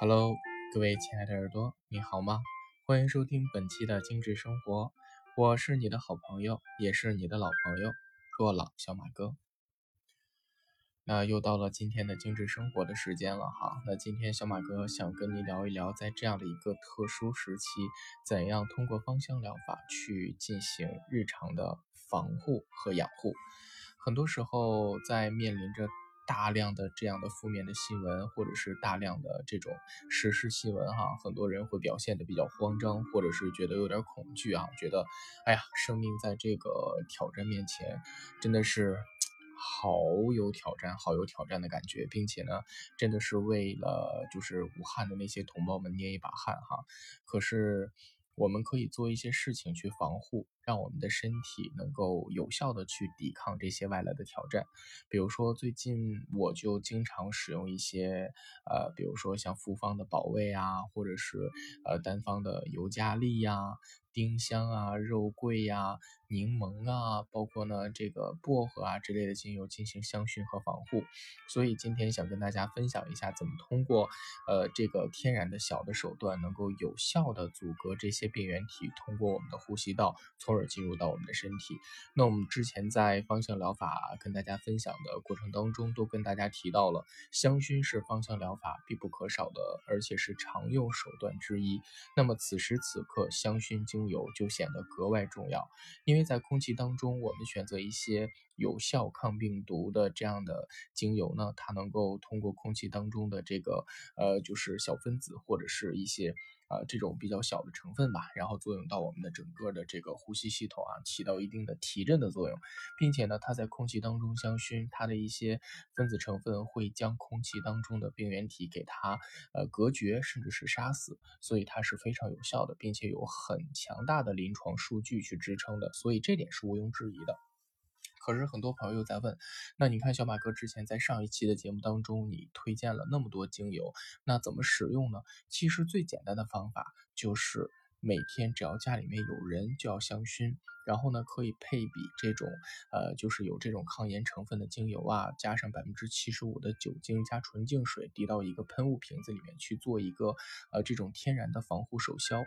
Hello，各位亲爱的耳朵，你好吗？欢迎收听本期的精致生活，我是你的好朋友，也是你的老朋友若朗小马哥。那又到了今天的精致生活的时间了哈。那今天小马哥想跟你聊一聊，在这样的一个特殊时期，怎样通过芳香疗法去进行日常的防护和养护。很多时候在面临着。大量的这样的负面的新闻，或者是大量的这种时事新闻，哈，很多人会表现的比较慌张，或者是觉得有点恐惧啊，觉得，哎呀，生命在这个挑战面前，真的是好有挑战，好有挑战的感觉，并且呢，真的是为了就是武汉的那些同胞们捏一把汗哈。可是我们可以做一些事情去防护。让我们的身体能够有效的去抵抗这些外来的挑战，比如说最近我就经常使用一些呃，比如说像复方的保卫啊，或者是呃单方的尤加利呀、丁香啊、肉桂呀、柠檬啊，包括呢这个薄荷啊之类的精油进行香薰和防护。所以今天想跟大家分享一下，怎么通过呃这个天然的小的手段，能够有效的阻隔这些病原体通过我们的呼吸道，从而。进入到我们的身体。那我们之前在芳香疗法跟大家分享的过程当中，都跟大家提到了，香薰是芳香疗法必不可少的，而且是常用手段之一。那么此时此刻，香薰精油就显得格外重要，因为在空气当中，我们选择一些有效抗病毒的这样的精油呢，它能够通过空气当中的这个呃，就是小分子或者是一些。啊，这种比较小的成分吧，然后作用到我们的整个的这个呼吸系统啊，起到一定的提振的作用，并且呢，它在空气当中香薰，它的一些分子成分会将空气当中的病原体给它呃隔绝，甚至是杀死，所以它是非常有效的，并且有很强大的临床数据去支撑的，所以这点是毋庸置疑的。可是很多朋友又在问，那你看小马哥之前在上一期的节目当中，你推荐了那么多精油，那怎么使用呢？其实最简单的方法就是每天只要家里面有人就要香薰，然后呢可以配比这种呃就是有这种抗炎成分的精油啊，加上百分之七十五的酒精加纯净水滴到一个喷雾瓶子里面去做一个呃这种天然的防护手消。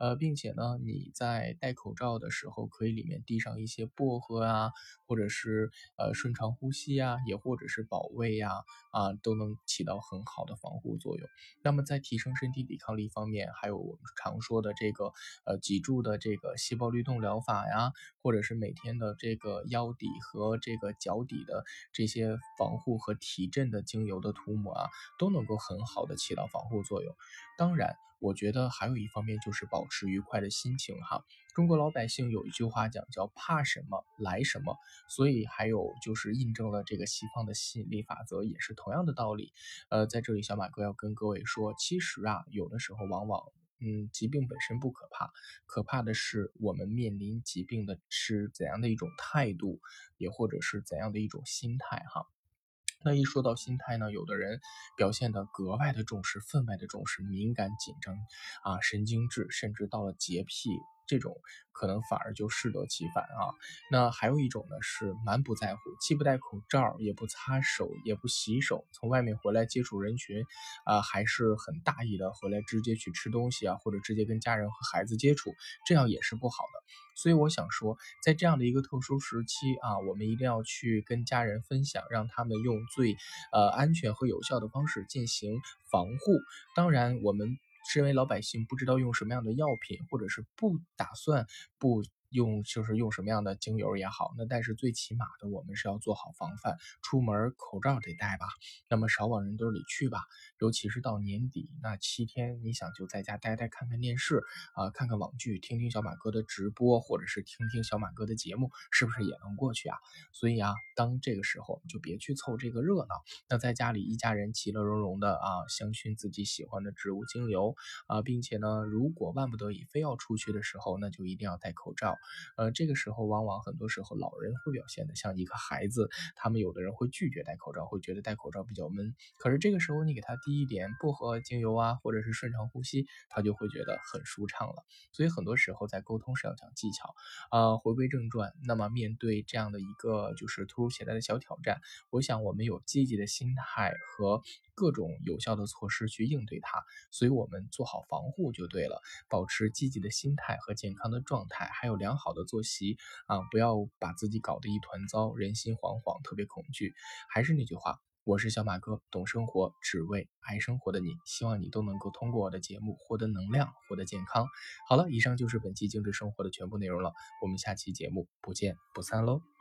呃，并且呢，你在戴口罩的时候，可以里面滴上一些薄荷啊，或者是呃顺畅呼吸呀，也或者是保卫呀，啊，都能起到很好的防护作用。那么在提升身体抵抗力方面，还有我们常说的这个呃脊柱的这个细胞律动疗法呀，啊或者是每天的这个腰底和这个脚底的这些防护和提振的精油的涂抹啊，都能够很好的起到防护作用。当然。我觉得还有一方面就是保持愉快的心情哈。中国老百姓有一句话讲叫怕什么来什么，所以还有就是印证了这个西方的吸引力法则也是同样的道理。呃，在这里小马哥要跟各位说，其实啊，有的时候往往嗯，疾病本身不可怕，可怕的是我们面临疾病的是怎样的一种态度，也或者是怎样的一种心态哈。那一说到心态呢，有的人表现的格外的重视，分外的重视，敏感紧张啊，神经质，甚至到了洁癖。这种可能反而就适得其反啊。那还有一种呢，是蛮不在乎，既不戴口罩，也不擦手，也不洗手，从外面回来接触人群，啊，还是很大意的回来直接去吃东西啊，或者直接跟家人和孩子接触，这样也是不好的。所以我想说，在这样的一个特殊时期啊，我们一定要去跟家人分享，让他们用最呃安全和有效的方式进行防护。当然，我们。身为老百姓，不知道用什么样的药品，或者是不打算不。用就是用什么样的精油也好，那但是最起码的，我们是要做好防范，出门口罩得戴吧，那么少往人堆里去吧，尤其是到年底那七天，你想就在家待待，看看电视啊，看看网剧，听听小马哥的直播，或者是听听小马哥的节目，是不是也能过去啊？所以啊，当这个时候就别去凑这个热闹，那在家里一家人其乐融融的啊，香薰自己喜欢的植物精油啊，并且呢，如果万不得已非要出去的时候，那就一定要戴口罩。呃，这个时候往往很多时候老人会表现的像一个孩子，他们有的人会拒绝戴口罩，会觉得戴口罩比较闷。可是这个时候你给他滴一点薄荷精油啊，或者是顺畅呼吸，他就会觉得很舒畅了。所以很多时候在沟通是要讲技巧啊。回归正传，那么面对这样的一个就是突如其来的小挑战，我想我们有积极的心态和各种有效的措施去应对它。所以，我们做好防护就对了，保持积极的心态和健康的状态，还有良好的作息啊，不要把自己搞得一团糟，人心惶惶，特别恐惧。还是那句话。我是小马哥，懂生活，只为爱生活的你。希望你都能够通过我的节目获得能量，获得健康。好了，以上就是本期精致生活的全部内容了。我们下期节目不见不散喽。